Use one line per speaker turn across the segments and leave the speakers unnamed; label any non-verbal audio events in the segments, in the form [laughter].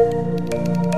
Fala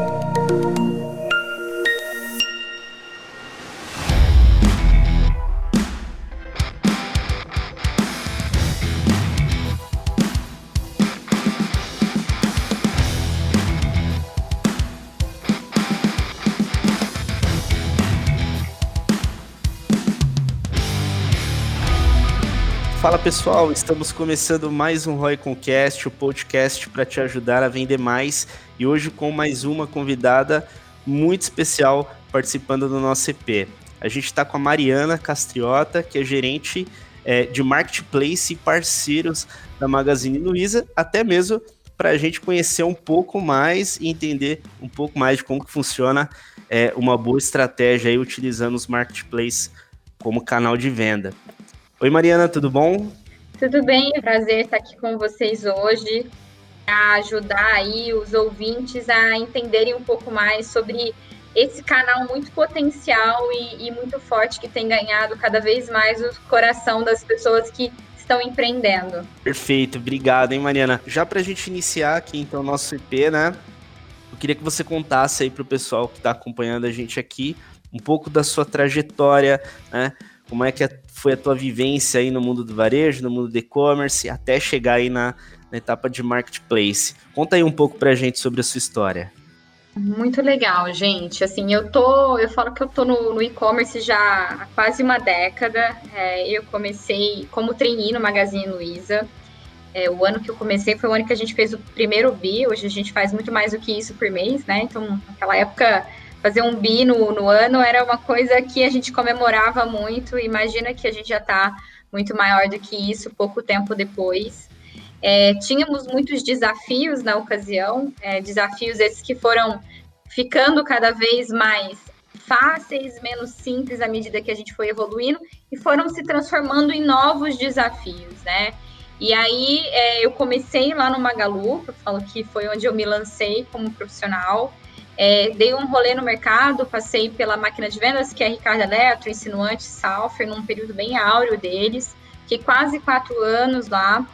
pessoal, estamos começando mais um Roy Concast, o podcast para te ajudar a vender mais e hoje com mais uma convidada muito especial participando do nosso EP. A gente está com a Mariana Castriota, que é gerente é, de marketplace e parceiros da Magazine Luiza, até mesmo para a gente conhecer um pouco mais e entender um pouco mais de como que funciona é, uma boa estratégia aí utilizando os marketplaces como canal de venda. Oi, Mariana, tudo bom?
Tudo bem, é um prazer estar aqui com vocês hoje a ajudar aí os ouvintes a entenderem um pouco mais sobre esse canal muito potencial e, e muito forte que tem ganhado cada vez mais o coração das pessoas que estão empreendendo.
Perfeito, obrigado, hein, Mariana. Já para a gente iniciar aqui, então, o nosso IP, né? Eu queria que você contasse aí para o pessoal que está acompanhando a gente aqui um pouco da sua trajetória, né? Como é que foi a tua vivência aí no mundo do varejo, no mundo do e-commerce, até chegar aí na, na etapa de marketplace. Conta aí um pouco pra gente sobre a sua história.
Muito legal, gente. Assim, eu tô, eu falo que eu tô no, no e-commerce já há quase uma década. É, eu comecei como trainee no Magazine Luiza. É, o ano que eu comecei foi o ano que a gente fez o primeiro bi. Hoje a gente faz muito mais do que isso por mês, né? Então, naquela época fazer um bi no, no ano era uma coisa que a gente comemorava muito. Imagina que a gente já está muito maior do que isso, pouco tempo depois. É, tínhamos muitos desafios na ocasião, é, desafios esses que foram ficando cada vez mais fáceis, menos simples à medida que a gente foi evoluindo e foram se transformando em novos desafios, né? E aí é, eu comecei lá no Magalu, eu falo que foi onde eu me lancei como profissional. É, dei um rolê no mercado, passei pela máquina de vendas, que é Ricardo Eletro, Insinuante, Salfer, num período bem áureo deles. Fiquei quase quatro anos lá.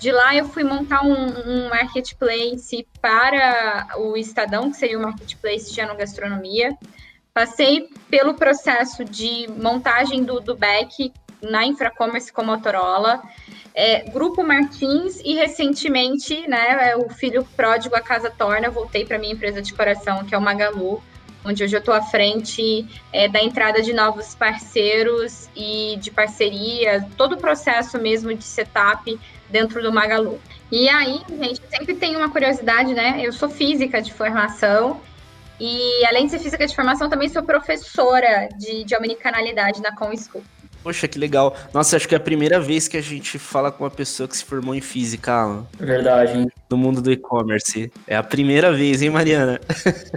De lá eu fui montar um, um marketplace para o Estadão, que seria o marketplace de enogastronomia. Passei pelo processo de montagem do, do back na Infracommerce com Motorola é, Grupo Martins e recentemente, né, é o filho pródigo a casa torna, voltei para minha empresa de coração, que é o Magalu, onde hoje eu estou à frente é, da entrada de novos parceiros e de parceria, todo o processo mesmo de setup dentro do Magalu. E aí, gente, sempre tem uma curiosidade, né? Eu sou física de formação e, além de ser física de formação, também sou professora de, de omnicanalidade na Com School.
Poxa, que legal. Nossa, acho que é a primeira vez que a gente fala com uma pessoa que se formou em física, Alan.
Verdade, hein?
No mundo do e-commerce. É a primeira vez, hein, Mariana?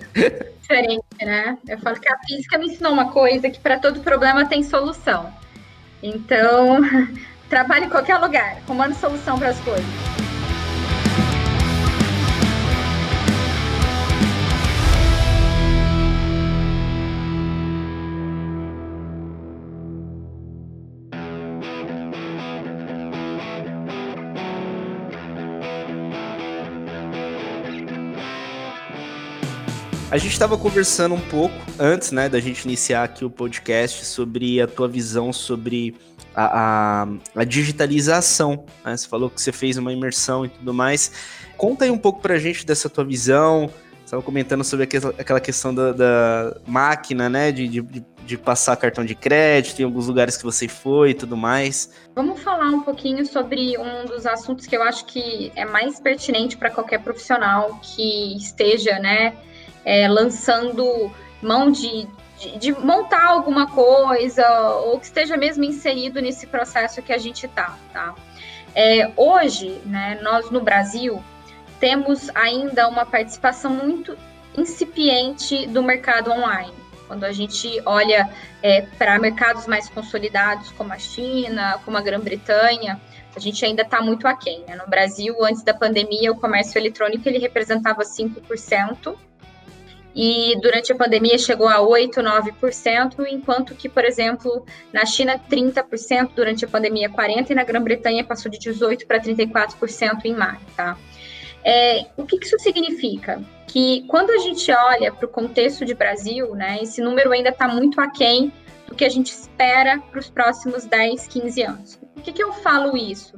[laughs]
Diferente, né? Eu falo que a física me ensinou uma coisa que para todo problema tem solução. Então, [laughs] trabalhe em qualquer lugar, comando solução para as coisas.
A gente estava conversando um pouco antes, né, da gente iniciar aqui o podcast sobre a tua visão sobre a, a, a digitalização. Né? Você falou que você fez uma imersão e tudo mais. Conta aí um pouco para a gente dessa tua visão. Estava comentando sobre aquela questão da, da máquina, né, de, de, de, passar cartão de crédito, em alguns lugares que você foi e tudo mais.
Vamos falar um pouquinho sobre um dos assuntos que eu acho que é mais pertinente para qualquer profissional que esteja, né, é, lançando mão de, de, de, montar alguma coisa ou que esteja mesmo inserido nesse processo que a gente está, tá? É, hoje, né, nós no Brasil temos ainda uma participação muito incipiente do mercado online. Quando a gente olha é, para mercados mais consolidados, como a China, como a Grã-Bretanha, a gente ainda está muito aquém. Né? No Brasil, antes da pandemia, o comércio eletrônico ele representava 5% e durante a pandemia chegou a 8, 9%, enquanto que, por exemplo, na China 30%, durante a pandemia 40% e na Grã-Bretanha passou de 18% para 34% em maio, tá? É, o que, isso significa? Que quando a gente olha para o contexto de Brasil, né, esse número ainda está muito aquém do que a gente espera para os próximos 10, 15 anos. Por que, que eu falo isso?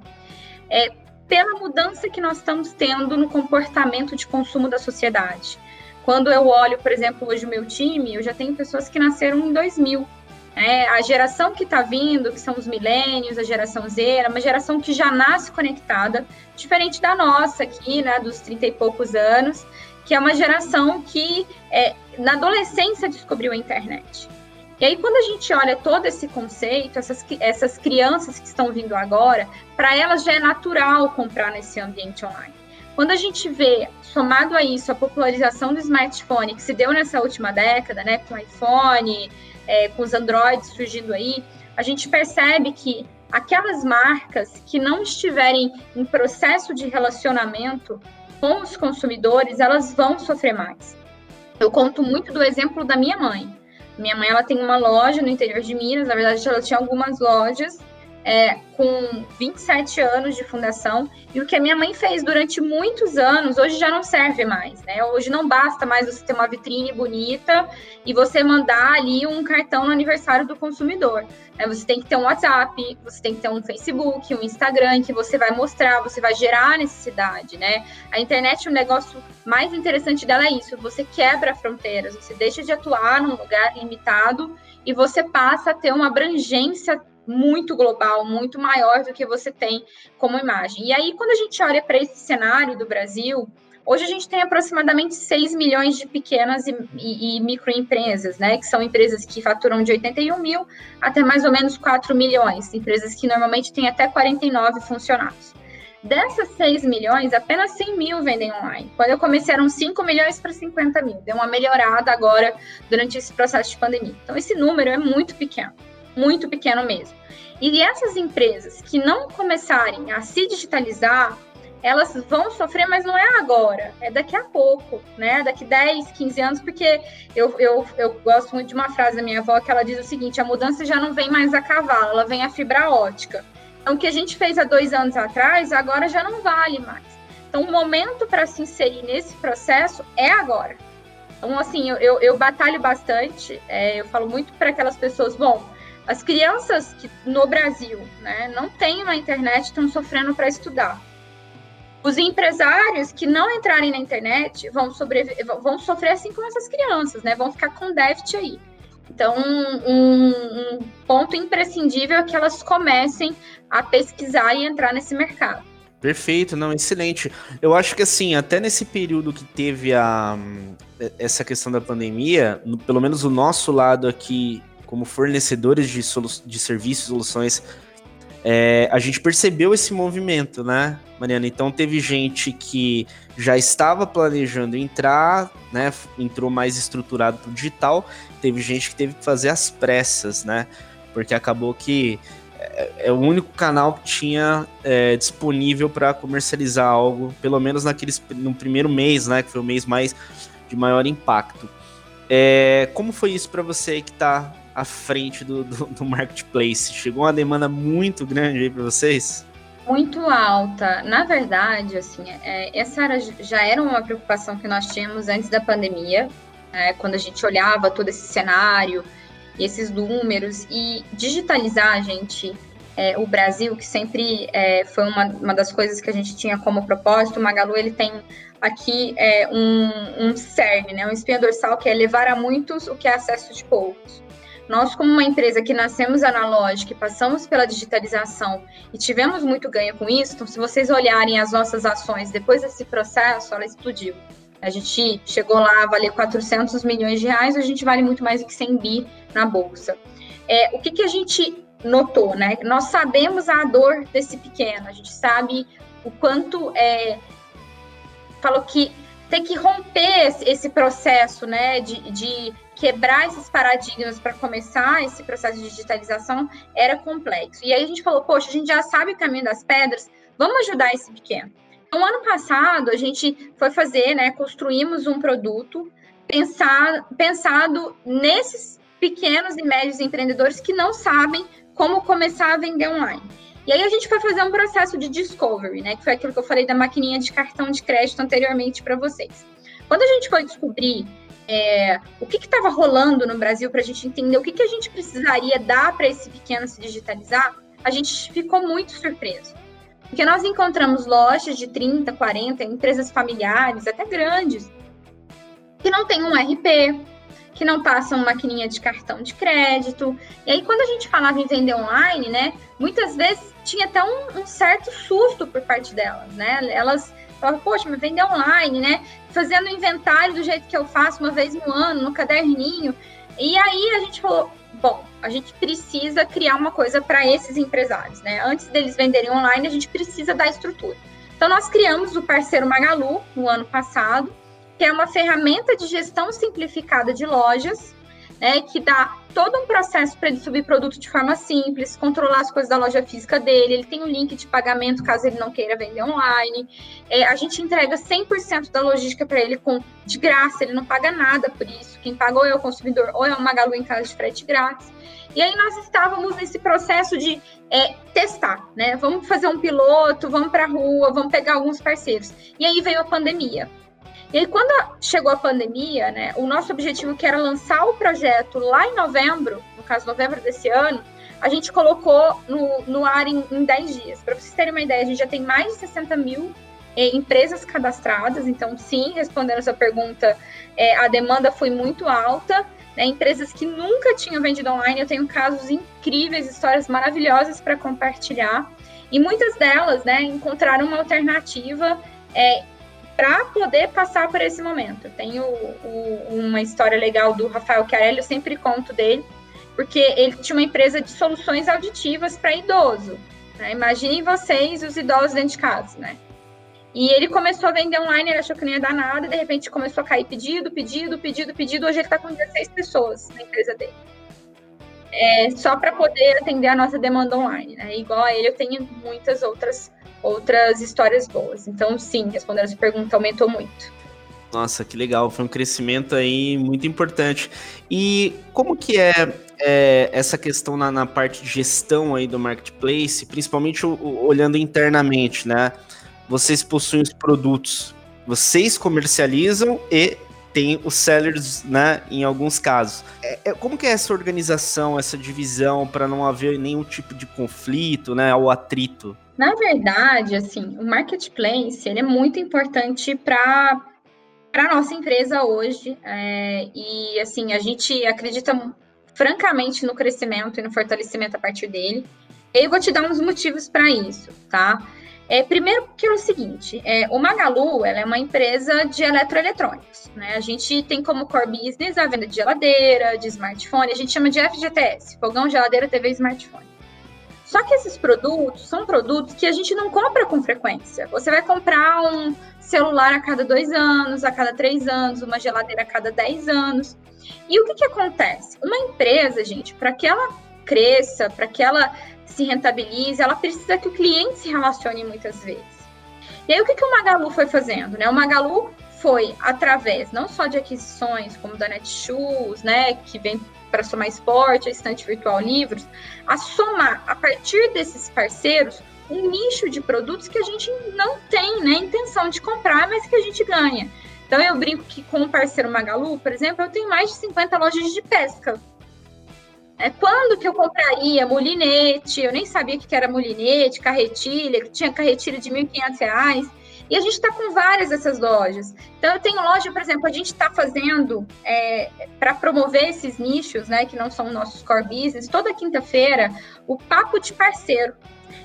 É pela mudança que nós estamos tendo no comportamento de consumo da sociedade. Quando eu olho, por exemplo, hoje o meu time, eu já tenho pessoas que nasceram em 2000, é, a geração que está vindo, que são os milênios, a geração Z, é uma geração que já nasce conectada, diferente da nossa aqui, né, dos 30 e poucos anos, que é uma geração que é, na adolescência descobriu a internet. E aí, quando a gente olha todo esse conceito, essas, essas crianças que estão vindo agora, para elas já é natural comprar nesse ambiente online. Quando a gente vê, somado a isso, a popularização do smartphone que se deu nessa última década, né, com o iPhone, é, com os Androids surgindo aí, a gente percebe que aquelas marcas que não estiverem em processo de relacionamento com os consumidores, elas vão sofrer mais. Eu conto muito do exemplo da minha mãe. Minha mãe ela tem uma loja no interior de Minas, na verdade ela tinha algumas lojas é, com 27 anos de fundação, e o que a minha mãe fez durante muitos anos, hoje já não serve mais, né? Hoje não basta mais você ter uma vitrine bonita e você mandar ali um cartão no aniversário do consumidor. Né? Você tem que ter um WhatsApp, você tem que ter um Facebook, um Instagram, que você vai mostrar, você vai gerar necessidade, né? A internet, o negócio mais interessante dela é isso, você quebra fronteiras, você deixa de atuar num lugar limitado e você passa a ter uma abrangência muito global, muito maior do que você tem como imagem. E aí, quando a gente olha para esse cenário do Brasil, hoje a gente tem aproximadamente 6 milhões de pequenas e, e, e microempresas, né? Que são empresas que faturam de 81 mil até mais ou menos 4 milhões, empresas que normalmente têm até 49 funcionários. Dessas 6 milhões, apenas 100 mil vendem online. Quando eu comecei, eram 5 milhões para 50 mil. Deu uma melhorada agora durante esse processo de pandemia. Então, esse número é muito pequeno muito pequeno mesmo. E essas empresas que não começarem a se digitalizar, elas vão sofrer, mas não é agora, é daqui a pouco, né? Daqui 10, 15 anos, porque eu, eu, eu gosto muito de uma frase da minha avó que ela diz o seguinte: a mudança já não vem mais a cavalo, ela vem a fibra ótica. Então, o que a gente fez há dois anos atrás, agora já não vale mais. Então, o momento para se inserir nesse processo é agora. Então, assim, eu, eu, eu batalho bastante, é, eu falo muito para aquelas pessoas, bom, as crianças que no Brasil né, não têm uma internet estão sofrendo para estudar. Os empresários que não entrarem na internet vão, vão sofrer assim como essas crianças, né? Vão ficar com déficit aí. Então, um, um ponto imprescindível é que elas comecem a pesquisar e entrar nesse mercado.
Perfeito, não, excelente. Eu acho que assim, até nesse período que teve a, essa questão da pandemia, pelo menos o nosso lado aqui como fornecedores de, de serviços, soluções, é, a gente percebeu esse movimento, né, Mariana? Então teve gente que já estava planejando entrar, né? Entrou mais estruturado para o digital, teve gente que teve que fazer as pressas, né? Porque acabou que é, é o único canal que tinha é, disponível para comercializar algo, pelo menos naqueles, no primeiro mês, né? Que foi o mês mais de maior impacto. É, como foi isso para você que está à frente do, do, do marketplace? Chegou uma demanda muito grande aí para vocês?
Muito alta. Na verdade, assim, é, essa era, já era uma preocupação que nós tínhamos antes da pandemia, é, quando a gente olhava todo esse cenário esses números e digitalizar, gente, é, o Brasil, que sempre é, foi uma, uma das coisas que a gente tinha como propósito, o Magalu ele tem aqui é, um, um CERN, né, um espinha dorsal, que é levar a muitos o que é acesso de poucos. Nós, como uma empresa que nascemos analógica e passamos pela digitalização e tivemos muito ganho com isso, então, se vocês olharem as nossas ações depois desse processo, ela explodiu. A gente chegou lá a valer 400 milhões de reais, a gente vale muito mais do que 100 bi na bolsa. É, o que, que a gente notou, né? Nós sabemos a dor desse pequeno, a gente sabe o quanto é. Falou que tem que romper esse processo, né, de, de quebrar esses paradigmas para começar esse processo de digitalização era complexo. E aí a gente falou, poxa, a gente já sabe o caminho das pedras, vamos ajudar esse pequeno. Então, ano passado, a gente foi fazer, né, construímos um produto pensar, pensado nesses pequenos e médios empreendedores que não sabem como começar a vender online. E aí a gente foi fazer um processo de discovery, né? Que foi aquilo que eu falei da maquininha de cartão de crédito anteriormente para vocês. Quando a gente foi descobrir é, o que estava rolando no Brasil para a gente entender o que, que a gente precisaria dar para esse pequeno se digitalizar, a gente ficou muito surpreso. Porque nós encontramos lojas de 30, 40, empresas familiares, até grandes, que não tem um RP, que não passam maquininha de cartão de crédito. E aí, quando a gente falava em vender online, né, muitas vezes tinha até um, um certo susto por parte delas, né? Elas falavam, poxa, mas vender online, né? Fazendo inventário do jeito que eu faço uma vez no ano, no caderninho. E aí a gente falou, bom, a gente precisa criar uma coisa para esses empresários, né? Antes deles venderem online, a gente precisa dar estrutura. Então, nós criamos o parceiro Magalu no ano passado, que é uma ferramenta de gestão simplificada de lojas, né, que dá todo um processo para ele subir produto de forma simples, controlar as coisas da loja física dele, ele tem um link de pagamento caso ele não queira vender online. É, a gente entrega 100% da logística para ele com de graça, ele não paga nada por isso. Quem pagou é o consumidor ou é o Magalu em casa de frete grátis. E aí nós estávamos nesse processo de é, testar, né? Vamos fazer um piloto, vamos para a rua, vamos pegar alguns parceiros. E aí veio a pandemia. E aí, quando chegou a pandemia, né, o nosso objetivo que era lançar o projeto lá em novembro, no caso, novembro desse ano, a gente colocou no, no ar em, em 10 dias. Para vocês terem uma ideia, a gente já tem mais de 60 mil é, empresas cadastradas, então, sim, respondendo essa pergunta, é, a demanda foi muito alta. Né, empresas que nunca tinham vendido online, eu tenho casos incríveis, histórias maravilhosas para compartilhar. E muitas delas né, encontraram uma alternativa é, para poder passar por esse momento. Tenho o, uma história legal do Rafael Chiarelli, eu sempre conto dele, porque ele tinha uma empresa de soluções auditivas para idoso. Né? Imaginem vocês os idosos dentro de casa, né? E ele começou a vender online, ele achou que não ia dar nada, de repente começou a cair pedido, pedido, pedido, pedido. Hoje ele está com 16 pessoas na empresa dele. É, só para poder atender a nossa demanda online. Né? Igual a ele, eu tenho muitas outras outras histórias boas. Então, sim, respondendo essa pergunta, aumentou muito.
Nossa, que legal, foi um crescimento aí muito importante. E como que é, é essa questão na, na, parte de gestão aí do marketplace, principalmente o, o, olhando internamente, né? Vocês possuem os produtos, vocês comercializam e tem os sellers, né, em alguns casos. É, é, como que é essa organização, essa divisão para não haver nenhum tipo de conflito, né, ou atrito?
Na verdade, assim, o marketplace ele é muito importante para para nossa empresa hoje é, e assim a gente acredita francamente no crescimento e no fortalecimento a partir dele. Eu vou te dar uns motivos para isso, tá? É, primeiro porque é o seguinte, é, o Magalu ela é uma empresa de eletroeletrônicos, né? A gente tem como core business a venda de geladeira, de smartphone, a gente chama de FGTS, fogão, geladeira, TV e smartphone. Só que esses produtos são produtos que a gente não compra com frequência. Você vai comprar um celular a cada dois anos, a cada três anos, uma geladeira a cada dez anos. E o que, que acontece? Uma empresa, gente, para que ela cresça, para que ela se rentabilize, ela precisa que o cliente se relacione muitas vezes. E aí, o que, que o Magalu foi fazendo? Né? O Magalu foi através não só de aquisições, como da Netshoes, né, que vem para somar esporte, a estante virtual livros, a somar a partir desses parceiros um nicho de produtos que a gente não tem né, intenção de comprar, mas que a gente ganha. Então eu brinco que com o parceiro Magalu, por exemplo, eu tenho mais de 50 lojas de pesca. É, quando que eu compraria molinete? Eu nem sabia o que era molinete, carretilha, tinha carretilha de R$ 1.500. E a gente está com várias dessas lojas. Então, eu tenho loja, por exemplo, a gente está fazendo é, para promover esses nichos, né, que não são nossos core business, toda quinta-feira, o Papo de Parceiro,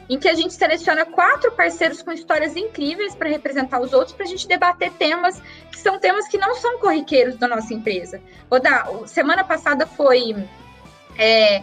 em que a gente seleciona quatro parceiros com histórias incríveis para representar os outros, para a gente debater temas que são temas que não são corriqueiros da nossa empresa. Vou dar, semana passada foi é,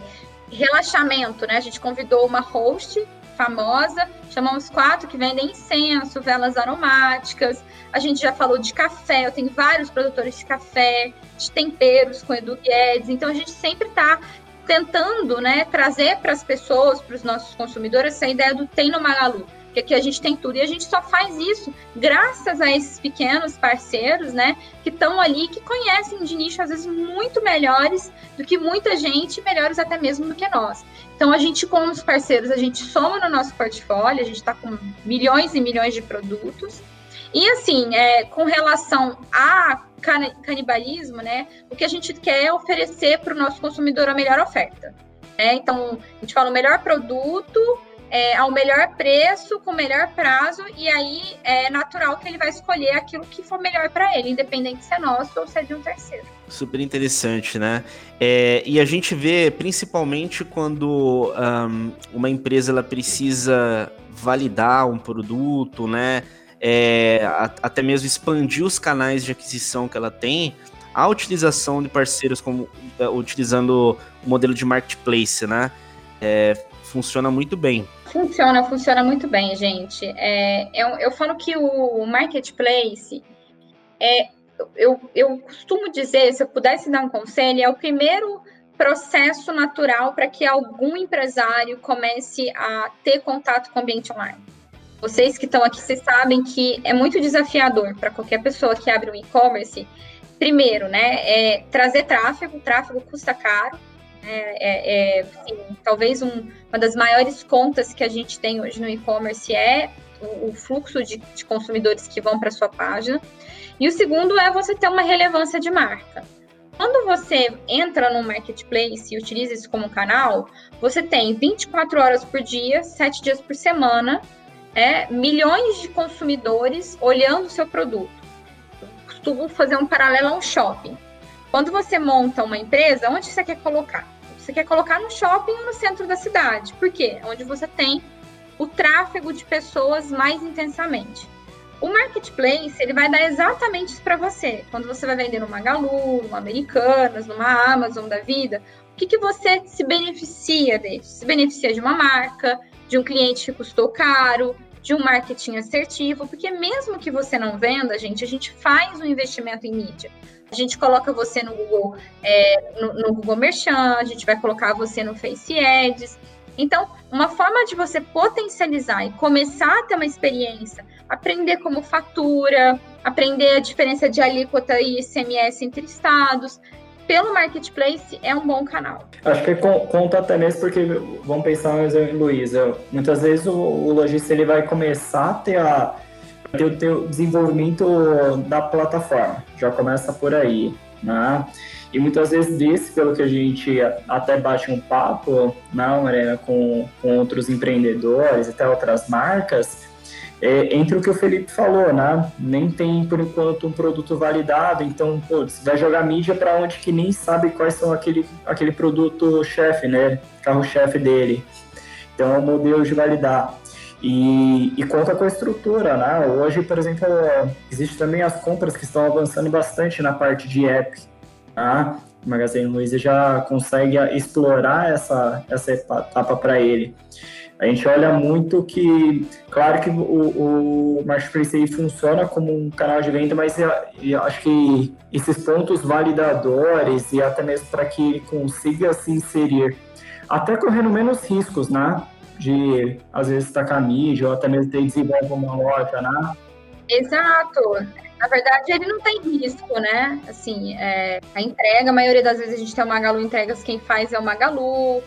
relaxamento, né? A gente convidou uma host famosa. Chamamos quatro que vendem incenso, velas aromáticas. A gente já falou de café, eu tenho vários produtores de café, de temperos com Edu Guedes. Então a gente sempre está tentando né, trazer para as pessoas, para os nossos consumidores, essa ideia do tem no Magalu. Porque aqui a gente tem tudo e a gente só faz isso graças a esses pequenos parceiros, né, que estão ali, que conhecem de nicho às vezes muito melhores do que muita gente, melhores até mesmo do que nós. Então a gente com os parceiros, a gente soma no nosso portfólio, a gente está com milhões e milhões de produtos. E assim, é, com relação a canibalismo, né, o que a gente quer é oferecer para o nosso consumidor a melhor oferta. Né? Então, a gente fala o melhor produto é, ao melhor preço, com o melhor prazo, e aí é natural que ele vai escolher aquilo que for melhor para ele, independente se é nosso ou se é de um terceiro.
Super interessante, né? É, e a gente vê principalmente quando um, uma empresa ela precisa validar um produto, né? É, a, até mesmo expandir os canais de aquisição que ela tem, a utilização de parceiros como é, utilizando o modelo de marketplace, né? É, funciona muito bem.
Funciona, funciona muito bem, gente. É, eu, eu falo que o marketplace é, eu, eu costumo dizer, se eu pudesse dar um conselho, é o primeiro processo natural para que algum empresário comece a ter contato com o ambiente online. Vocês que estão aqui, vocês sabem que é muito desafiador para qualquer pessoa que abre um e-commerce primeiro, né, é trazer tráfego, tráfego custa caro, né, é, é assim, talvez um, uma das maiores contas que a gente tem hoje no e-commerce é o, o fluxo de, de, consumidores que vão para sua página. E o segundo é você ter uma relevância de marca. Quando você entra no marketplace e utiliza isso como canal, você tem 24 horas por dia, 7 dias por semana, é, milhões de consumidores olhando o seu produto costumo fazer um paralelo a um shopping. Quando você monta uma empresa, onde você quer colocar? Você quer colocar no shopping ou no centro da cidade. Por quê? Onde você tem o tráfego de pessoas mais intensamente. O marketplace, ele vai dar exatamente isso para você. Quando você vai vender no Magalu, no Americanas, numa Amazon da vida, o que, que você se beneficia dele? Se beneficia de uma marca, de um cliente que custou caro, de um marketing assertivo, porque mesmo que você não venda, gente, a gente faz um investimento em mídia. A gente coloca você no Google, é, no, no, Google Merchant, a gente vai colocar você no Face Ads. Então, uma forma de você potencializar e começar a ter uma experiência, aprender como fatura, aprender a diferença de alíquota e ICMS entre estados, pelo marketplace é um bom canal.
Acho que conta até mesmo porque, vamos pensar mais em Luísa, muitas vezes o, o lojista ele vai começar a ter, a, ter o teu desenvolvimento da plataforma, já começa por aí, né? E muitas vezes desse, pelo que a gente até bate um papo, não, né, Mariana, com, com outros empreendedores até outras marcas, é, entre o que o Felipe falou, né? Nem tem, por enquanto, um produto validado, então, putz, vai jogar mídia para onde que nem sabe quais são aquele, aquele produto chefe, né? Carro-chefe dele. Então, é um modelo de validar. E, e, conta com a estrutura, né? Hoje, por exemplo, existe também as compras que estão avançando bastante na parte de app, tá? O Magazine Luiza já consegue explorar essa, essa etapa para ele. A gente olha muito que, claro que o, o Marketplace aí funciona como um canal de venda, mas eu, eu acho que esses pontos validadores e até mesmo para que ele consiga se inserir, até correndo menos riscos, né? De, às vezes, a mídia ou até mesmo ter desenvolver uma loja, né?
Exato. Na verdade, ele não tem risco, né? Assim, é, a entrega, a maioria das vezes a gente tem o Magalu Entregas, quem faz é o Magalu,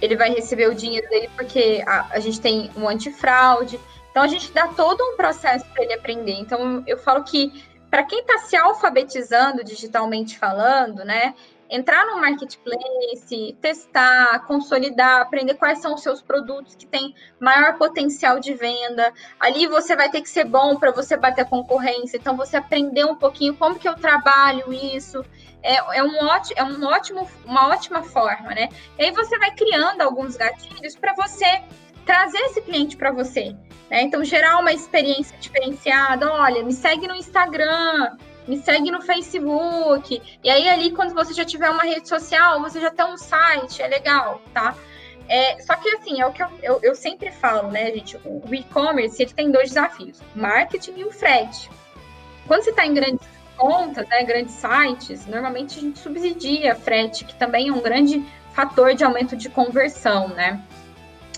ele vai receber o dinheiro dele porque a, a gente tem um antifraude. Então a gente dá todo um processo para ele aprender. Então eu falo que para quem está se alfabetizando digitalmente falando, né, entrar no marketplace, testar, consolidar, aprender quais são os seus produtos que têm maior potencial de venda. Ali você vai ter que ser bom para você bater a concorrência. Então você aprender um pouquinho como que eu trabalho isso é, é, um ótimo, é um ótimo, uma ótima forma, né? E aí você vai criando alguns gatilhos para você trazer esse cliente para você. Né? Então, gerar uma experiência diferenciada. Olha, me segue no Instagram, me segue no Facebook. E aí, ali, quando você já tiver uma rede social, você já tem um site, é legal, tá? É, só que, assim, é o que eu, eu, eu sempre falo, né, gente? O e-commerce, ele tem dois desafios. Marketing e o frete. Quando você está em grandes contas, né, grandes sites, normalmente a gente subsidia frete, que também é um grande fator de aumento de conversão, né?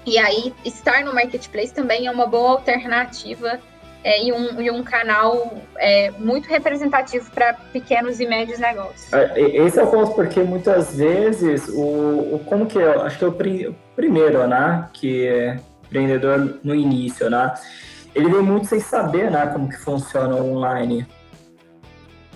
E aí, estar no marketplace também é uma boa alternativa é, e, um, um canal é, muito representativo para pequenos e médios negócios. É,
esse é o ponto, porque muitas vezes, o, o como que é, acho que é o pri, primeiro, né, que é empreendedor no início, né, ele vem muito sem saber, né, como que funciona o online.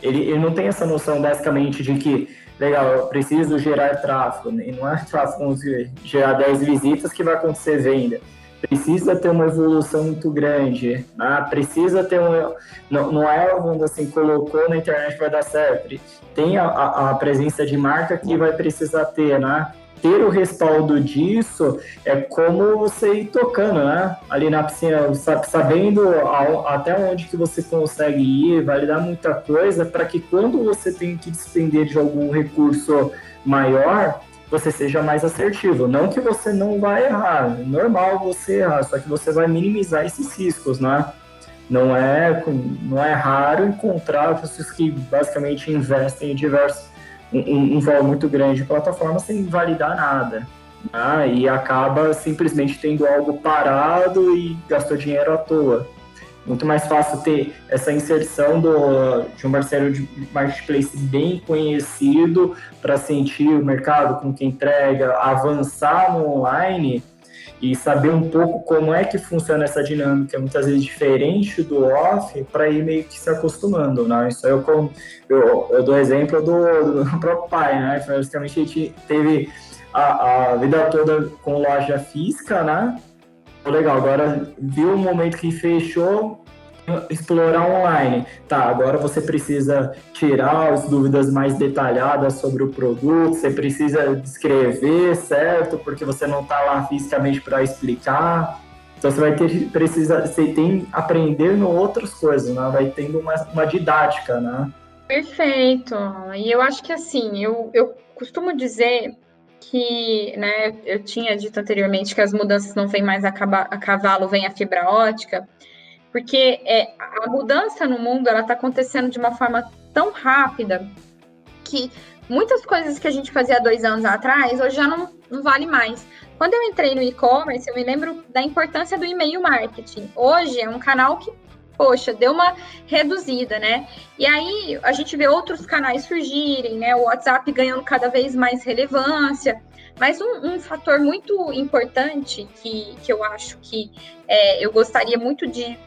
Ele, ele não tem essa noção, basicamente, de que legal, eu preciso gerar tráfego, e não é tráfego, gerar 10 visitas que vai acontecer venda. Precisa ter uma evolução muito grande, né? precisa ter um. Não, não é quando assim, colocou na internet vai dar certo. Tem a, a presença de marca que vai precisar ter, né? ter o respaldo disso é como você ir tocando, né? Ali na piscina, sabendo até onde que você consegue ir, vai dar muita coisa para que quando você tem que despender de algum recurso maior, você seja mais assertivo. Não que você não vai errar, é normal você errar, só que você vai minimizar esses riscos, né? Não é, não é raro encontrar pessoas que basicamente investem em diversos um, um valor muito grande de plataforma sem validar nada. Né? E acaba simplesmente tendo algo parado e gastou dinheiro à toa. Muito mais fácil ter essa inserção do, de um parceiro de marketplace bem conhecido para sentir o mercado com que entrega, avançar no online e saber um pouco como é que funciona essa dinâmica, muitas vezes diferente do off, para ir meio que se acostumando, né? Isso eu, eu, eu dou exemplo do, do [laughs] próprio pai, né? Basicamente a gente teve a, a vida toda com loja física, né? Legal, agora viu o momento que fechou, explorar online. Tá, agora você precisa tirar as dúvidas mais detalhadas sobre o produto, você precisa descrever, certo? Porque você não está lá fisicamente para explicar. Então você vai ter precisa, você tem aprender no outras coisas, né? Vai tendo uma, uma didática, né?
Perfeito. E eu acho que assim, eu, eu costumo dizer que, né, eu tinha dito anteriormente que as mudanças não vêm mais a, cavalo, vem a fibra ótica porque é, a mudança no mundo ela está acontecendo de uma forma tão rápida que muitas coisas que a gente fazia dois anos atrás hoje já não, não vale mais. Quando eu entrei no e-commerce, eu me lembro da importância do e-mail marketing. Hoje é um canal que, poxa, deu uma reduzida, né? E aí a gente vê outros canais surgirem, né? O WhatsApp ganhando cada vez mais relevância. Mas um, um fator muito importante que, que eu acho que é, eu gostaria muito de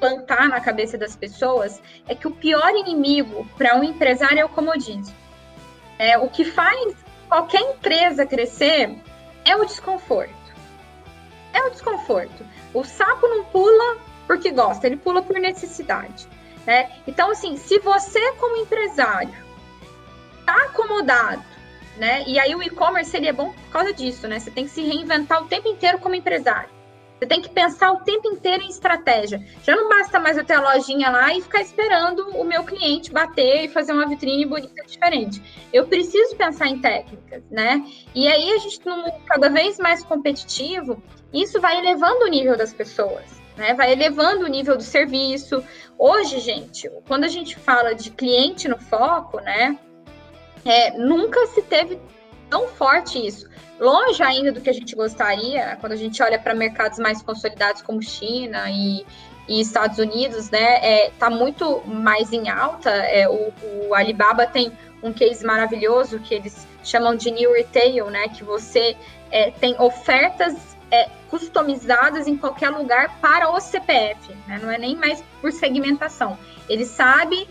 plantar na cabeça das pessoas é que o pior inimigo para um empresário é o comodismo. É, o que faz qualquer empresa crescer é o desconforto. É o desconforto. O sapo não pula porque gosta, ele pula por necessidade. Né? Então, assim, se você, como empresário, está acomodado, né? E aí o e-commerce seria bom por causa disso, né? Você tem que se reinventar o tempo inteiro como empresário. Você tem que pensar o tempo inteiro em estratégia. Já não basta mais eu ter a lojinha lá e ficar esperando o meu cliente bater e fazer uma vitrine bonita diferente. Eu preciso pensar em técnicas, né? E aí a gente, num mundo cada vez mais competitivo, isso vai elevando o nível das pessoas. Né, vai elevando o nível do serviço. Hoje, gente, quando a gente fala de cliente no foco, né, é, nunca se teve tão forte isso longe ainda do que a gente gostaria, quando a gente olha para mercados mais consolidados como China e, e Estados Unidos, né, é, tá muito mais em alta. É, o, o, Alibaba tem um case maravilhoso que eles chamam de New Retail, né, que você é, tem ofertas é, customizadas em qualquer lugar para o CPF, né, não é nem mais por segmentação. Ele sabe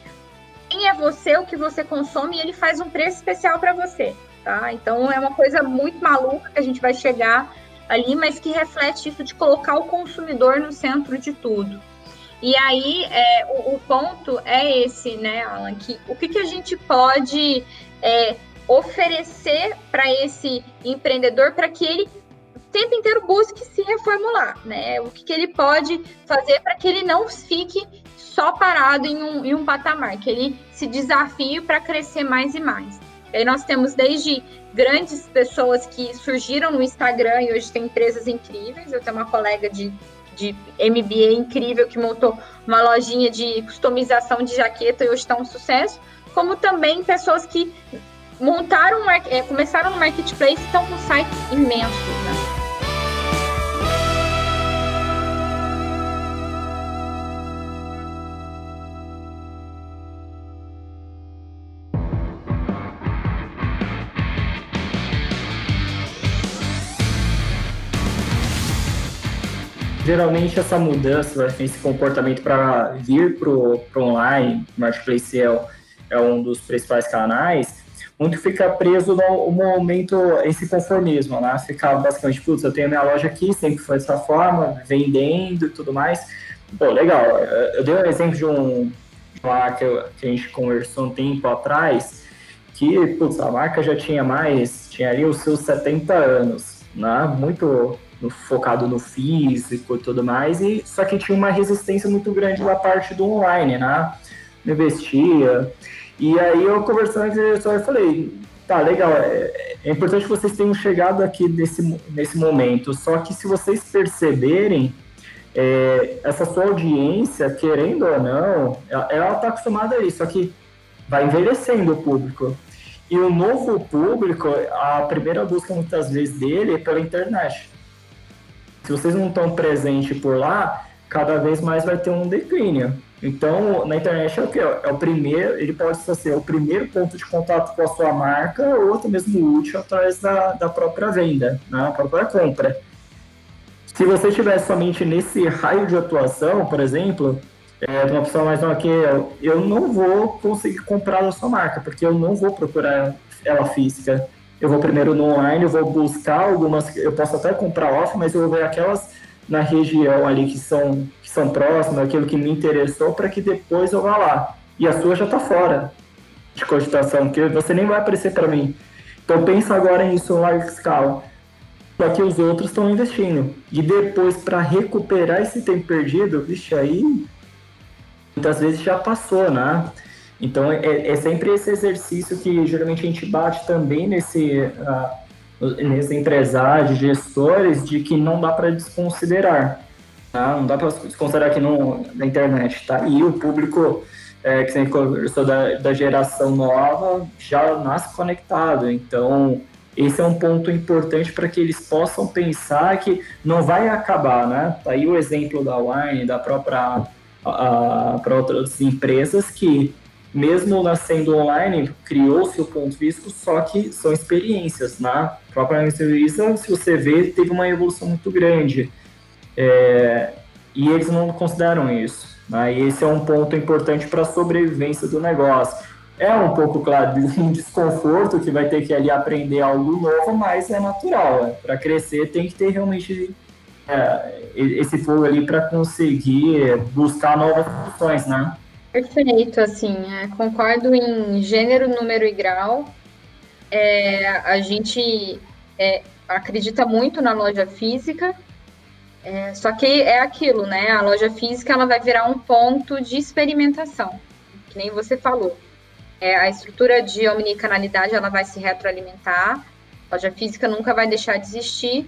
quem é você, o que você consome e ele faz um preço especial para você. Tá? Então é uma coisa muito maluca que a gente vai chegar ali, mas que reflete isso de colocar o consumidor no centro de tudo. E aí é, o, o, ponto é esse, né, Alan? Que, o que, que a gente pode é, oferecer para esse empreendedor para que ele tempo inteiro busque se reformular, né? O que, que ele pode fazer para que ele não fique só parado em um, em um patamar, que ele se desafie para crescer mais e mais. E aí nós temos desde grandes pessoas que surgiram no Instagram e hoje tem empresas incríveis. Eu tenho uma colega de, de MBA incrível que montou uma lojinha de customização de jaqueta e hoje está um sucesso. Como também pessoas que montaram, é, começaram no marketplace e estão com sites imensos, né?
Geralmente essa mudança, esse comportamento para vir para o online, Marketplace é, é um dos principais canais, muito fica preso no momento, esse conformismo, né? Ficar basicamente, putz, eu tenho minha loja aqui, sempre foi dessa forma, vendendo e tudo mais. Pô, legal. Eu dei um exemplo de um lá que, que a gente conversou um tempo atrás, que, putz, a marca já tinha mais, tinha ali os seus 70 anos, né? Muito focado no físico e tudo mais, e só que tinha uma resistência muito grande da parte do online, né? Investia. E aí eu conversando com o diretor, eu falei, tá, legal, é, é, importante que vocês tenham chegado aqui nesse, nesse momento, só que se vocês perceberem, é, essa sua audiência, querendo ou não, ela está acostumada a isso, só que vai envelhecendo o público. E o novo público, a primeira busca muitas vezes dele é pela internet. Se vocês não estão presentes por lá, cada vez mais vai ter um declínio. Então, na internet é o que? É o primeiro, ele pode ser o primeiro ponto de contato com a sua marca ou até mesmo útil através da, da própria venda, né? a própria compra. Se você estiver somente nesse raio de atuação, por exemplo, é, uma pessoa mais nova que eu, não vou conseguir comprar a sua marca, porque eu não vou procurar ela física. Eu vou primeiro no online, eu vou buscar algumas, eu posso até comprar off, mas eu vou ver aquelas na região ali que são, que são próximas, aquilo que me interessou, para que depois eu vá lá. E a sua já está fora de cogitação, que você nem vai aparecer para mim. Então pensa agora nisso em larga escala. Só que os outros estão investindo. E depois, para recuperar esse tempo perdido, vixe, aí muitas vezes já passou, né? Então é, é sempre esse exercício que geralmente a gente bate também nesse. Uh, nesses empresários, gestores, de que não dá para desconsiderar. Tá? Não dá para desconsiderar que não, na internet. Tá? E o público é, que você conversou da, da geração nova já nasce conectado. Então, esse é um ponto importante para que eles possam pensar que não vai acabar, né? Tá aí o exemplo da Wine, da própria para outras empresas que mesmo nascendo online, criou-se o ponto físico, só que são experiências, né? A própria Visa, se você vê, teve uma evolução muito grande. É, e eles não consideram isso. Né? E esse é um ponto importante para a sobrevivência do negócio. É um pouco, claro, um desconforto que vai ter que ali aprender algo novo, mas é natural. Né? Para crescer tem que ter realmente é, esse fogo ali para conseguir buscar novas soluções, né?
Perfeito, assim, é, concordo em gênero, número e grau. É, a gente é, acredita muito na loja física, é, só que é aquilo, né? A loja física ela vai virar um ponto de experimentação, que nem você falou. É, a estrutura de omnicanalidade ela vai se retroalimentar, a loja física nunca vai deixar de existir,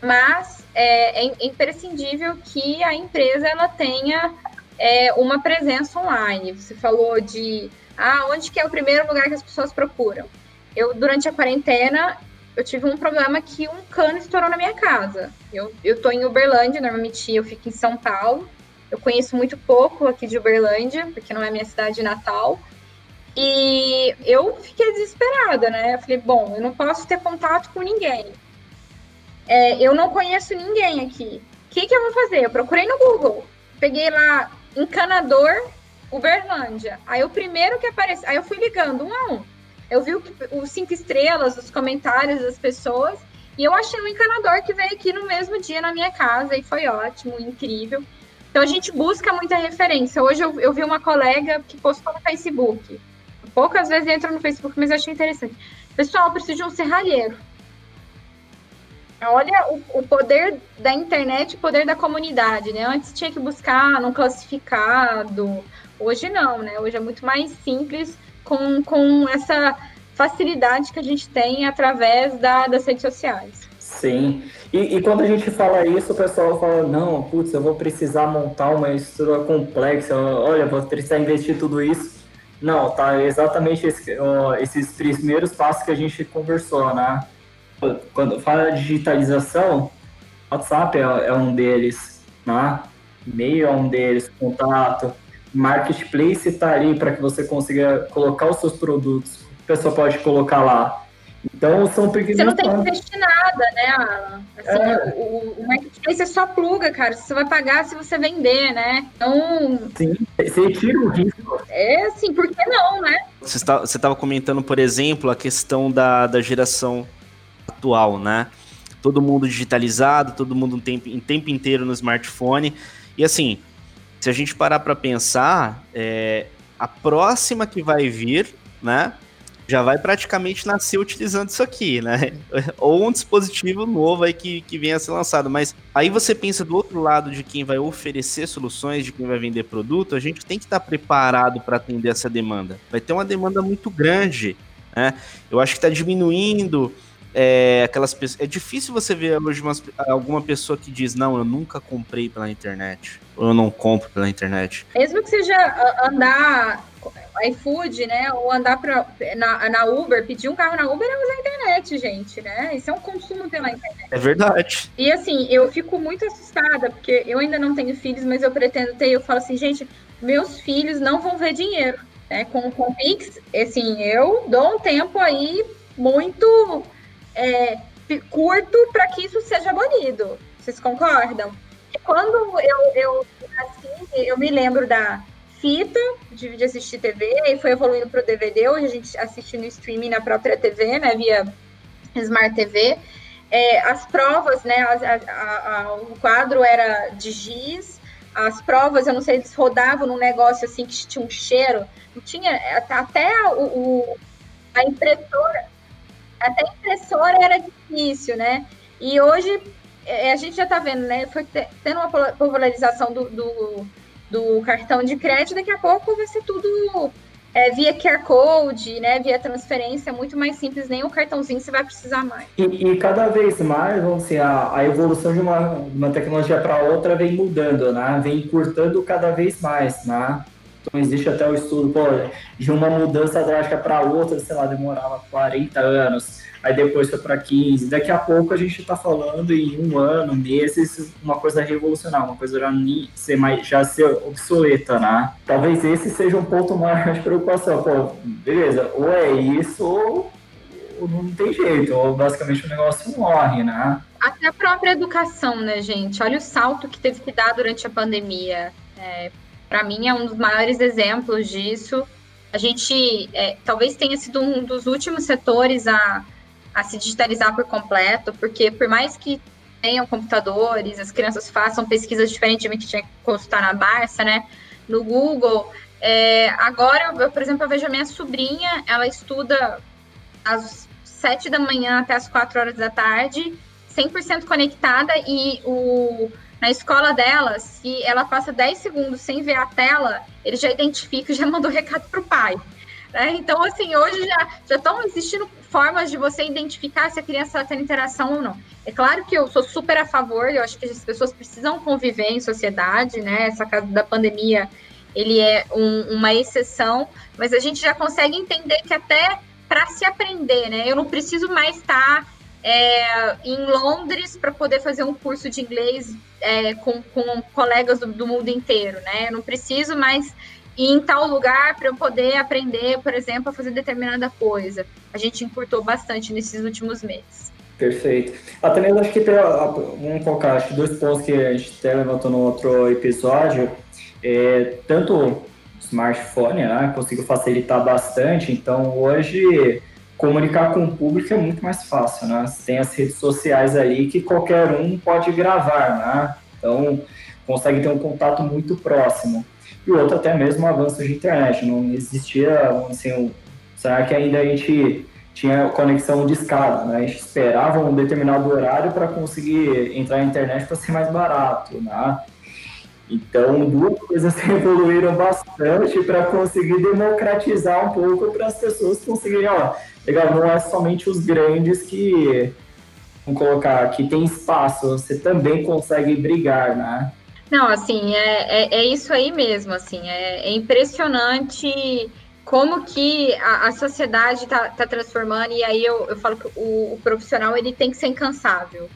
mas é, é imprescindível que a empresa ela tenha é, uma presença online. Você falou de ah, onde que é o primeiro lugar que as pessoas procuram. Eu, durante a quarentena, eu tive um problema que um cano estourou na minha casa. Eu, eu tô em Uberlândia, normalmente eu fico em São Paulo. Eu conheço muito pouco aqui de Uberlândia, porque não é minha cidade natal. E eu fiquei desesperada, né? Eu falei, bom, eu não posso ter contato com ninguém. É, eu não conheço ninguém aqui. O que, que eu vou fazer? Eu procurei no Google. Peguei lá encanador Uberlândia. Aí o primeiro que apareceu, aí eu fui ligando um a um. Eu vi os cinco estrelas, os comentários das pessoas, e eu achei um encanador que veio aqui no mesmo dia na minha casa, e foi ótimo, incrível. Então a gente busca muita referência. Hoje eu, eu vi uma colega que postou no Facebook. Poucas vezes entro no Facebook, mas eu achei interessante. Pessoal, preciso de um serralheiro. Olha o, o, poder da internet, o poder da comunidade, né? Antes tinha que buscar num classificado, hoje não, né? Hoje é muito mais simples com, com essa facilidade que a gente tem através da, das redes sociais.
Sim. E, e, quando a gente fala isso, o pessoal fala, não, putz, eu vou precisar montar uma estrutura complexa, olha, vou precisar investir tudo isso. Não, tá exatamente esse, ó, esses primeiros passos que a gente conversou, né? Quando fala digitalização, WhatsApp é, é um deles, né? E-mail é um deles, contato. Marketplace está ali para que você consiga colocar os seus produtos. A pessoa pode colocar lá. Então são pequenos.
Você não tem que investir nada, né, Alan? Assim, é. o, o marketplace é só pluga, cara. Você vai pagar se você vender, né? Então.
Sim, você tira o risco.
É, assim, por que não, né?
Você estava comentando, por exemplo, a questão da, da geração atual, né? Todo mundo digitalizado, todo mundo em tempo, em tempo inteiro no smartphone. E assim, se a gente parar para pensar, é, a próxima que vai vir, né? Já vai praticamente nascer utilizando isso aqui, né? [laughs] Ou um dispositivo novo aí que, que venha a ser lançado. Mas aí você pensa do outro lado de quem vai oferecer soluções, de quem vai vender produto, a gente tem que estar preparado para atender essa demanda. Vai ter uma demanda muito grande, né? Eu acho que está diminuindo é, aquelas pessoas. É difícil você ver hoje umas, alguma pessoa que diz: Não, eu nunca comprei pela internet. Ou eu não compro pela internet.
Mesmo que seja andar iFood, né? Ou andar pra, na, na Uber, pedir um carro na Uber é usar a internet, gente, né? Isso é um consumo pela internet.
É verdade.
E assim, eu fico muito assustada, porque eu ainda não tenho filhos, mas eu pretendo ter. Eu falo assim, gente, meus filhos não vão ver dinheiro. Né? Com, com Pix, assim, eu dou um tempo aí muito é, curto para que isso seja abolido. Vocês concordam? Quando eu, eu assim, eu me lembro da fita de, de assistir TV e foi evoluindo para o DVD. Hoje a gente assiste no streaming na própria TV, né, via Smart TV. É, as provas, né, a, a, a, o quadro era de giz, as provas, eu não sei, eles rodavam num negócio assim que tinha um cheiro, não tinha, até o, o a impressora, até impressora era difícil, né? E hoje é, a gente já está vendo, né? Foi tendo uma popularização do, do, do, cartão de crédito, daqui a pouco vai ser tudo é, via QR Code, né? Via transferência, muito mais simples, nem o cartãozinho você vai precisar mais.
E, e cada vez mais, vamos assim, a, a evolução de uma, uma tecnologia para outra vem mudando, né? Vem encurtando cada vez mais, né? Existe até o estudo, pô, de uma mudança drástica para outra, sei lá, demorava 40 anos, aí depois foi para 15. Daqui a pouco a gente está falando em um ano, meses, uma coisa revolucionária, uma coisa já ser mais, já ser obsoleta, né? Talvez esse seja um ponto maior de preocupação. Pô, beleza, ou é isso ou não tem jeito, ou basicamente o negócio morre, né?
Até a própria educação, né, gente? Olha o salto que teve que dar durante a pandemia. É, para mim é um dos maiores exemplos disso. A gente é, talvez tenha sido um dos últimos setores a, a se digitalizar por completo, porque por mais que tenham computadores, as crianças façam pesquisas diferentes de que tinha que consultar na Barça, né? No Google. É, agora, eu, por exemplo, eu vejo a minha sobrinha, ela estuda às sete da manhã até as quatro horas da tarde, 100% conectada, e o, na escola dela, se ela passa 10 segundos sem ver a tela, ele já identifica e já mandou [laughs] recado para o pai. Né? Então, assim, hoje já, já estão existindo formas de você identificar se a criança está tendo interação ou não. É claro que eu sou super a favor, eu acho que as pessoas precisam conviver em sociedade, né? Essa casa da pandemia, ele é um, uma exceção, mas a gente já consegue entender que até para se aprender, né? Eu não preciso mais estar tá é, em Londres para poder fazer um curso de inglês é, com, com colegas do, do, mundo inteiro, né? Eu não preciso mais ir em tal lugar para eu poder aprender, por exemplo, a fazer determinada coisa. A gente encurtou bastante nesses últimos meses.
Perfeito. Até mesmo acho que tem, vamos colocar acho, dois pontos que a gente até levantou no outro episódio. É, tanto smartphone, né, conseguiu facilitar bastante, então hoje comunicar com o público é muito mais fácil, né? Tem as redes sociais ali que qualquer um pode gravar, né? Então, consegue ter um contato muito próximo. E o outro até mesmo o avanço de internet. Não existia, assim, um, será que ainda a gente tinha conexão de escada, né? A gente esperava um determinado horário para conseguir entrar na internet para ser mais barato, né? Então, duas coisas [laughs] evoluíram bastante para conseguir democratizar um pouco para as pessoas conseguirem, ó, legal, não é somente os grandes que, vamos colocar, que tem espaço, você também consegue brigar, né?
Não, assim, é, é, é isso aí mesmo, assim, é, é impressionante como que a, a sociedade está tá transformando, e aí eu, eu falo que o, o, profissional, ele tem que ser incansável,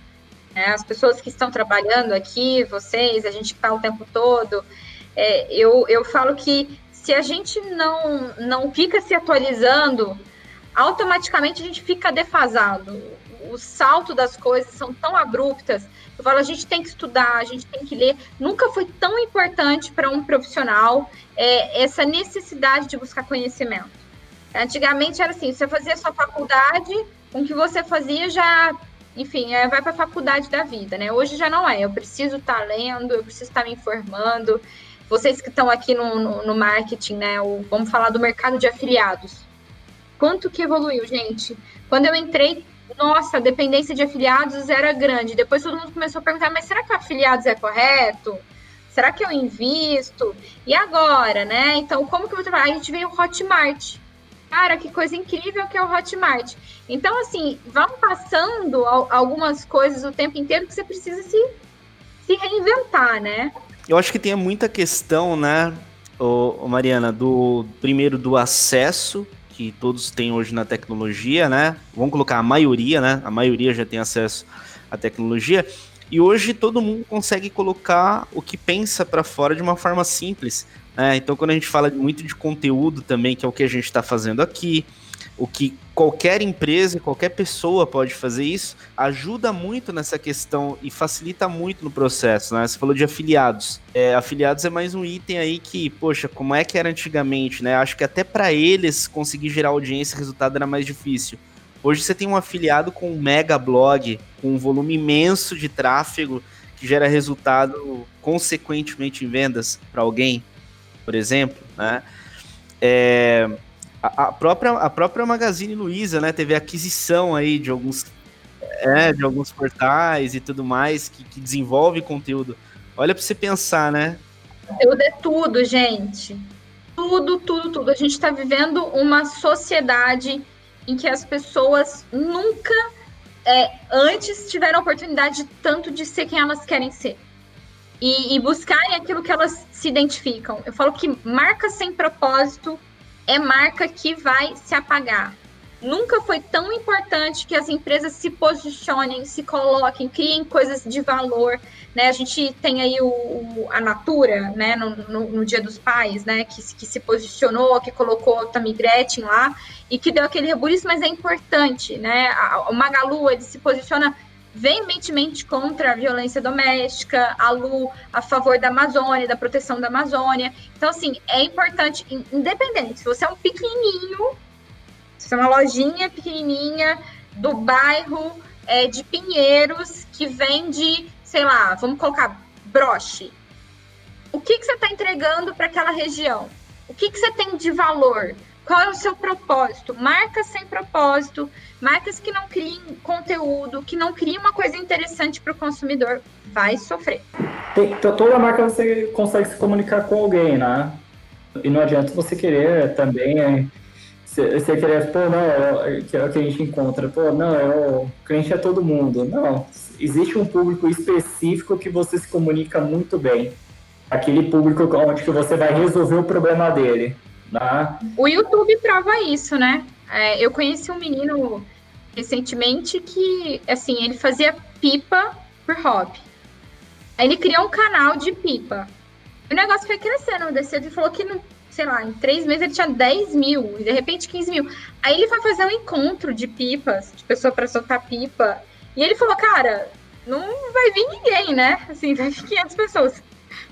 né? As pessoas que estão trabalhando aqui, vocês, a gente que está o tempo todo, é, eu, eu falo que se a gente não, não fica se atualizando, automaticamente a gente fica defasado. O salto das coisas são tão abruptas. Eu falo, a gente tem que estudar, a gente tem que ler. Nunca foi tão importante para um profissional é, essa necessidade de buscar conhecimento. Antigamente era assim, você fazia sua faculdade, com o que você fazia já, enfim, é, vai para a faculdade da vida, né? Hoje já não é. Eu preciso estar tá lendo, eu preciso estar tá me informando. Vocês que estão aqui no, no, no marketing, né? O, vamos falar do mercado de afiliados. Quanto que evoluiu, gente? Quando eu entrei, nossa, a dependência de afiliados era grande. Depois todo mundo começou a perguntar, mas será que afiliados é correto? Será que eu invisto? E agora, né? Então, como que eu vou trabalhar? A gente veio o Hotmart. Cara, que coisa incrível que é o Hotmart. Então, assim, vão passando algumas coisas o tempo inteiro que você precisa se, se reinventar, né?
Eu acho que tem muita questão, né, ô, Mariana, do primeiro do acesso que todos têm hoje na tecnologia, né? Vamos colocar a maioria, né? A maioria já tem acesso à tecnologia. E hoje todo mundo consegue colocar o que pensa para fora de uma forma simples. Né? Então, quando a gente fala muito de conteúdo também, que é o que a gente está fazendo aqui, o que qualquer empresa, qualquer pessoa pode fazer isso, ajuda muito nessa questão e facilita muito no processo, né? Você falou de afiliados. É, afiliados é mais um item aí que, poxa, como é que era antigamente, né? Acho que até para eles conseguir gerar audiência e resultado era mais difícil. Hoje você tem um afiliado com um mega blog, com um volume imenso de tráfego, que gera resultado consequentemente em vendas para alguém, por exemplo, né? É, a, própria, a própria Magazine Luiza, né, teve aquisição aí de alguns, é, de alguns portais e tudo mais que, que desenvolve conteúdo. Olha para você pensar, né?
Conteúdo é tudo, gente. Tudo, tudo, tudo. A gente está vivendo uma sociedade em que as pessoas nunca é, antes tiveram a oportunidade tanto de ser quem elas querem ser. E, e buscarem aquilo que elas se identificam. Eu falo que marca sem propósito é marca que vai se apagar. Nunca foi tão importante que as empresas se posicionem, se coloquem, criem coisas de valor. Né? A gente tem aí o, o a Natura, né? No, no, no, Dia dos Pais, né? Que, que se posicionou, que colocou o Gretchen lá e que deu aquele rebuliço, mas é importante, né? O Magalu, ele se posiciona veementemente contra a violência doméstica, a Lu a favor da Amazônia, da proteção da Amazônia. Então, assim, é importante, independente, se você é um pequenininho, se você é uma lojinha pequenininha do bairro é, de Pinheiros que vende, sei lá, vamos colocar broche. O que, que você está entregando para aquela região? O que, que você tem de valor? Qual é o seu propósito? Marcas sem propósito, marcas que não criem conteúdo, que não criem uma coisa interessante para o consumidor, vai sofrer.
Tem, toda marca você consegue se comunicar com alguém, né? E não adianta você querer também. Você, você querer, pô, não, é, que é o que a gente encontra, pô, não, é o cliente é todo mundo. Não, existe um público específico que você se comunica muito bem. Aquele público onde que você vai resolver o problema dele. Né?
O YouTube prova isso, né? É, eu conheci um menino recentemente que, assim, ele fazia pipa por hobby. Aí ele criou um canal de pipa. O negócio foi crescendo, desceu e falou que, no, sei lá, em três meses ele tinha 10 mil, e de repente 15 mil. Aí ele foi fazer um encontro de pipas, de pessoa para soltar pipa. E ele falou, cara, não vai vir ninguém, né? Assim, vai vir 500 pessoas.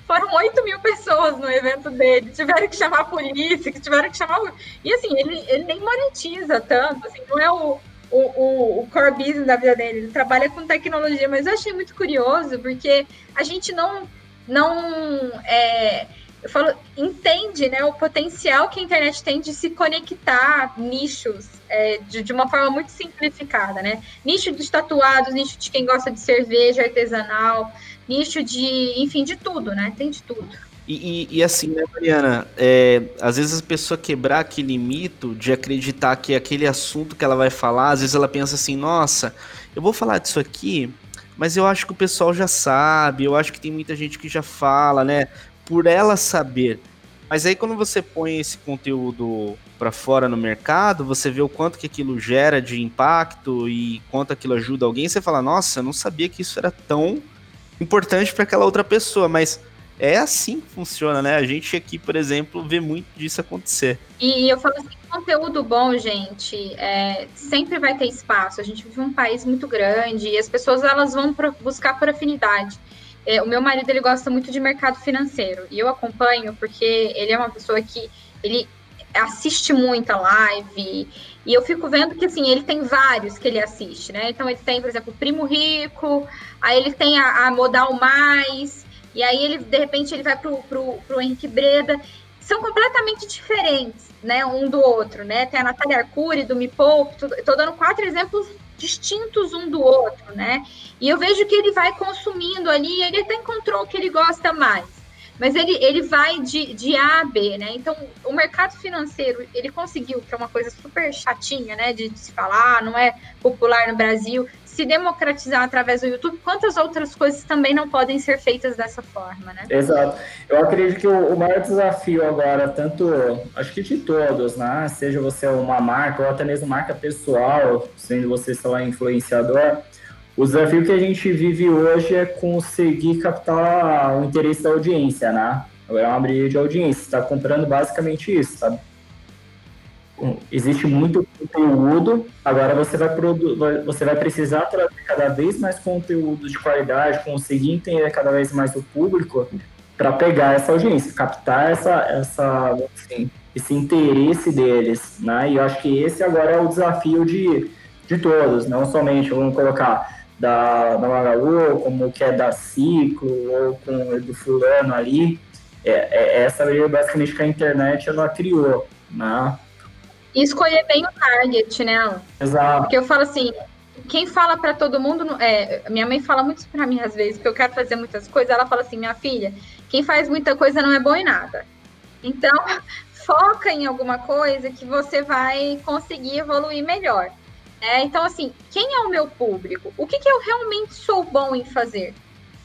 Foram 8 mil pessoas no evento dele. Tiveram que chamar a polícia, que tiveram que chamar. E assim, ele, ele nem monetiza tanto, assim, não é o, o, o, o core business da vida dele. Ele trabalha com tecnologia, mas eu achei muito curioso, porque a gente não. não é, eu falo, entende né, o potencial que a internet tem de se conectar nichos é, de, de, uma forma muito simplificada, né? Nicho dos tatuados, nicho de quem gosta de cerveja artesanal, nicho de, enfim, de tudo, né? Tem de tudo.
E, e, e assim, né, Mariana? É, às vezes a pessoa quebrar aquele mito de acreditar que aquele assunto que ela vai falar, às vezes ela pensa assim, nossa, eu vou falar disso aqui, mas eu acho que o pessoal já sabe, eu acho que tem muita gente que já fala, né? Por ela saber. Mas aí quando você põe esse conteúdo para fora no mercado, você vê o quanto que aquilo gera de impacto e quanto aquilo ajuda alguém, você fala, nossa, eu não sabia que isso era tão importante para aquela outra pessoa, mas é assim que funciona, né? A gente aqui, por exemplo, vê muito disso acontecer.
E eu falo assim, conteúdo bom, gente, é, sempre vai ter espaço. A gente vive um país muito grande e as pessoas elas vão buscar por afinidade. É, o meu marido ele gosta muito de mercado financeiro e eu acompanho porque ele é uma pessoa que ele assiste muita live e eu fico vendo que assim ele tem vários que ele assiste, né? Então ele tem, por exemplo, Primo Rico, aí ele tem a, a Modal Mais e aí ele de repente ele vai pro, pro, pro Henrique Breda são completamente diferentes, né, um do outro, né? Tem a Natália Arcuri do Me Poupe, tô dando quatro exemplos distintos um do outro, né? E eu vejo que ele vai consumindo ali, ele até encontrou o que ele gosta mais. Mas ele, ele vai de, de A a B, né? Então, o mercado financeiro, ele conseguiu, que é uma coisa super chatinha, né? De, de se falar, não é popular no Brasil, se democratizar através do YouTube, quantas outras coisas também não podem ser feitas dessa forma, né?
Exato. Eu acredito que o, o maior desafio agora, tanto, acho que de todos, né? Seja você uma marca ou até mesmo marca pessoal, sendo você, sei lá, influenciador, o desafio que a gente vive hoje é conseguir captar o interesse da audiência, né? É uma briga de audiência, está comprando basicamente isso, sabe? existe muito conteúdo, agora você vai, você vai precisar trazer cada vez mais conteúdo de qualidade, conseguir entender cada vez mais o público para pegar essa audiência, captar essa, essa, assim, esse interesse deles, né? E eu acho que esse agora é o desafio de, de todos, não somente, vamos colocar, da, da Magalu, como que é da Ciclo, ou com do fulano ali, é, é essa é basicamente que a internet ela criou, né?
E escolher bem o target, né?
Exato.
Porque eu falo assim, quem fala para todo mundo, é, minha mãe fala muito para mim às vezes, que eu quero fazer muitas coisas, ela fala assim, minha filha, quem faz muita coisa não é bom em nada. Então, [laughs] foca em alguma coisa que você vai conseguir evoluir melhor. É, então, assim, quem é o meu público? O que, que eu realmente sou bom em fazer?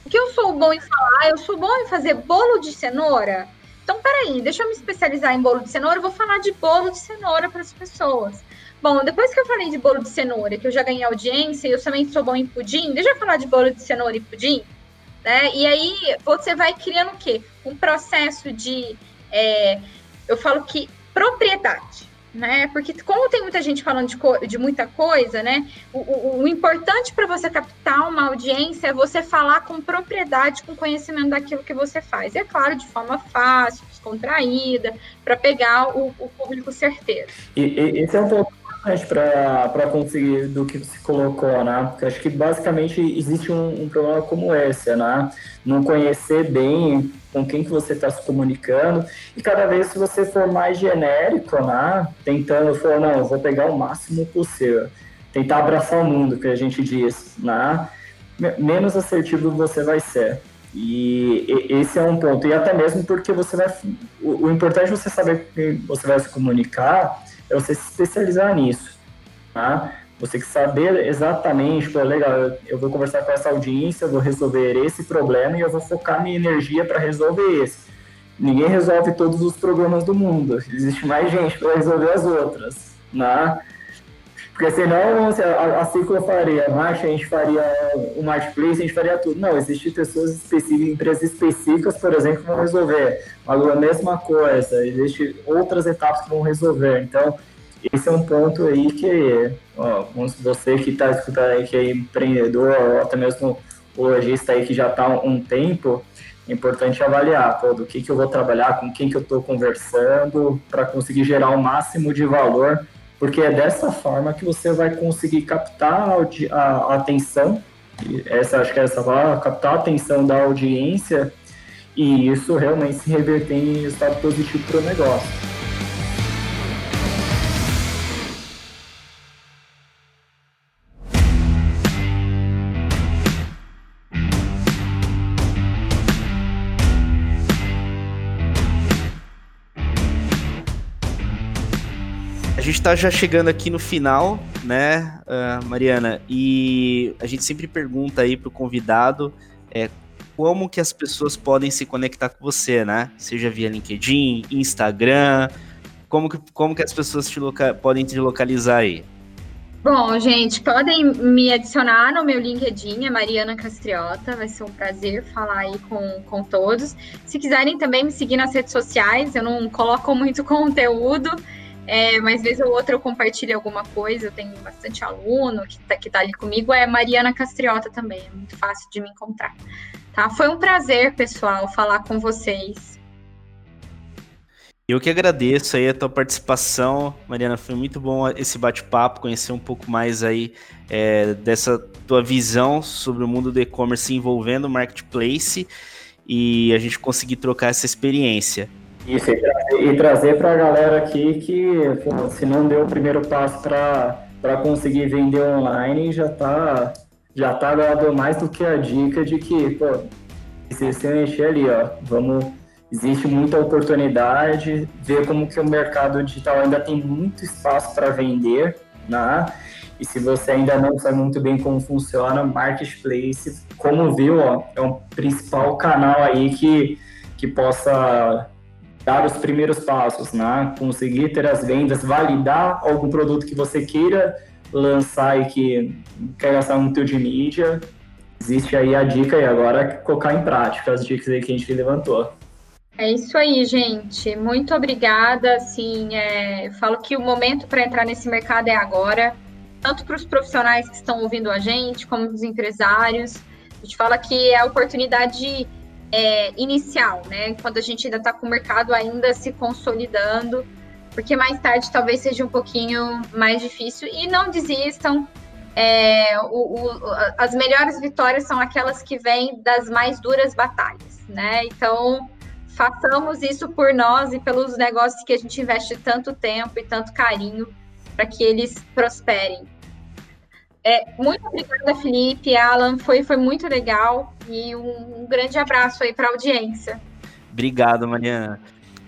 O que eu sou bom em falar? Eu sou bom em fazer bolo de cenoura? Então, peraí, deixa eu me especializar em bolo de cenoura, eu vou falar de bolo de cenoura para as pessoas. Bom, depois que eu falei de bolo de cenoura, que eu já ganhei audiência e eu também sou bom em pudim, deixa eu falar de bolo de cenoura e pudim, né? E aí você vai criando o quê? Um processo de, é, eu falo que propriedade né? Porque como tem muita gente falando de, de muita coisa, né? O, o, o importante para você captar uma audiência é você falar com propriedade, com conhecimento daquilo que você faz. E é claro, de forma fácil, descontraída, para pegar o, o, público certeiro.
E, e esse é um ponto importante para conseguir do que você colocou, né? Porque acho que basicamente existe um, um problema como esse, né? Não conhecer bem com quem que você está se comunicando. E cada vez se você for mais genérico, né, tentando, for, não, eu vou pegar o máximo possível, tentar abraçar o mundo, que a gente diz, né, menos assertivo você vai ser. E esse é um ponto. E até mesmo porque você vai. O, o importante é você saber que você vai se comunicar, é você se especializar nisso. Tá? Você que saber exatamente, pô, legal, eu, eu vou conversar com essa audiência, eu vou resolver esse problema e eu vou focar minha energia para resolver esse. Ninguém resolve todos os problemas do mundo. Existe mais gente para resolver as outras, né? Porque senão a, a Ciclo faria marcha, a gente faria o marketplace, a gente faria tudo. Não, existem pessoas específicas, empresas específicas, por exemplo, que vão resolver. A mesma coisa, existem outras etapas que vão resolver. Então, esse é um ponto aí que ó, você que está escutando aí, que é empreendedor, ou até mesmo o lojista aí que já está há um tempo, é importante avaliar pô, do que, que eu vou trabalhar, com quem que eu estou conversando, para conseguir gerar o máximo de valor, porque é dessa forma que você vai conseguir captar a, a, atenção, essa acho que é essa palavra, captar a atenção da audiência, e isso realmente se reverter em resultado positivo para o negócio.
Está já chegando aqui no final, né, uh, Mariana? E a gente sempre pergunta aí pro convidado é, como que as pessoas podem se conectar com você, né? Seja via LinkedIn, Instagram, como que, como que as pessoas te podem te localizar aí?
Bom, gente, podem me adicionar no meu LinkedIn, é Mariana Castriota. Vai ser um prazer falar aí com, com todos. Se quiserem também me seguir nas redes sociais, eu não coloco muito [laughs] conteúdo, é, mas vez ou outra eu compartilho alguma coisa. Eu tenho bastante aluno que está que tá ali comigo. É Mariana Castriota também, é muito fácil de me encontrar. Tá? Foi um prazer, pessoal, falar com vocês.
Eu que agradeço aí a tua participação, Mariana. Foi muito bom esse bate-papo, conhecer um pouco mais aí é, dessa tua visão sobre o mundo do e-commerce envolvendo o marketplace e a gente conseguir trocar essa experiência.
Isso, e trazer para a galera aqui que pô, se não deu o primeiro passo para conseguir vender online, já está já tá dado mais do que a dica de que, pô, se você mexer ali, ó, vamos existe muita oportunidade, ver como que o mercado digital ainda tem muito espaço para vender, né? E se você ainda não sabe muito bem como funciona, Marketplace, como viu, ó, é um principal canal aí que, que possa dar os primeiros passos, né? Conseguir ter as vendas, validar algum produto que você queira lançar e que quer gastar muito de mídia. Existe aí a dica e agora colocar em prática as dicas aí que a gente levantou.
É isso aí, gente. Muito obrigada. Assim, é, eu falo que o momento para entrar nesse mercado é agora, tanto para os profissionais que estão ouvindo a gente, como os empresários. A gente fala que é a oportunidade é, inicial, né? Quando a gente ainda está com o mercado ainda se consolidando, porque mais tarde talvez seja um pouquinho mais difícil. E não desistam. É, o, o, as melhores vitórias são aquelas que vêm das mais duras batalhas, né? Então façamos isso por nós e pelos negócios que a gente investe tanto tempo e tanto carinho para que eles prosperem. É, muito obrigada, Felipe, Alan, foi, foi muito legal e um, um grande abraço aí para a audiência.
Obrigado, Mariana.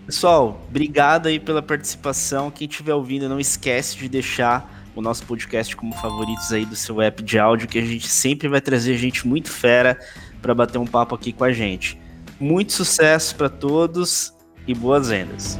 Pessoal, obrigado aí pela participação. Quem estiver ouvindo, não esquece de deixar o nosso podcast como favoritos aí do seu app de áudio, que a gente sempre vai trazer gente muito fera para bater um papo aqui com a gente. Muito sucesso para todos e boas vendas.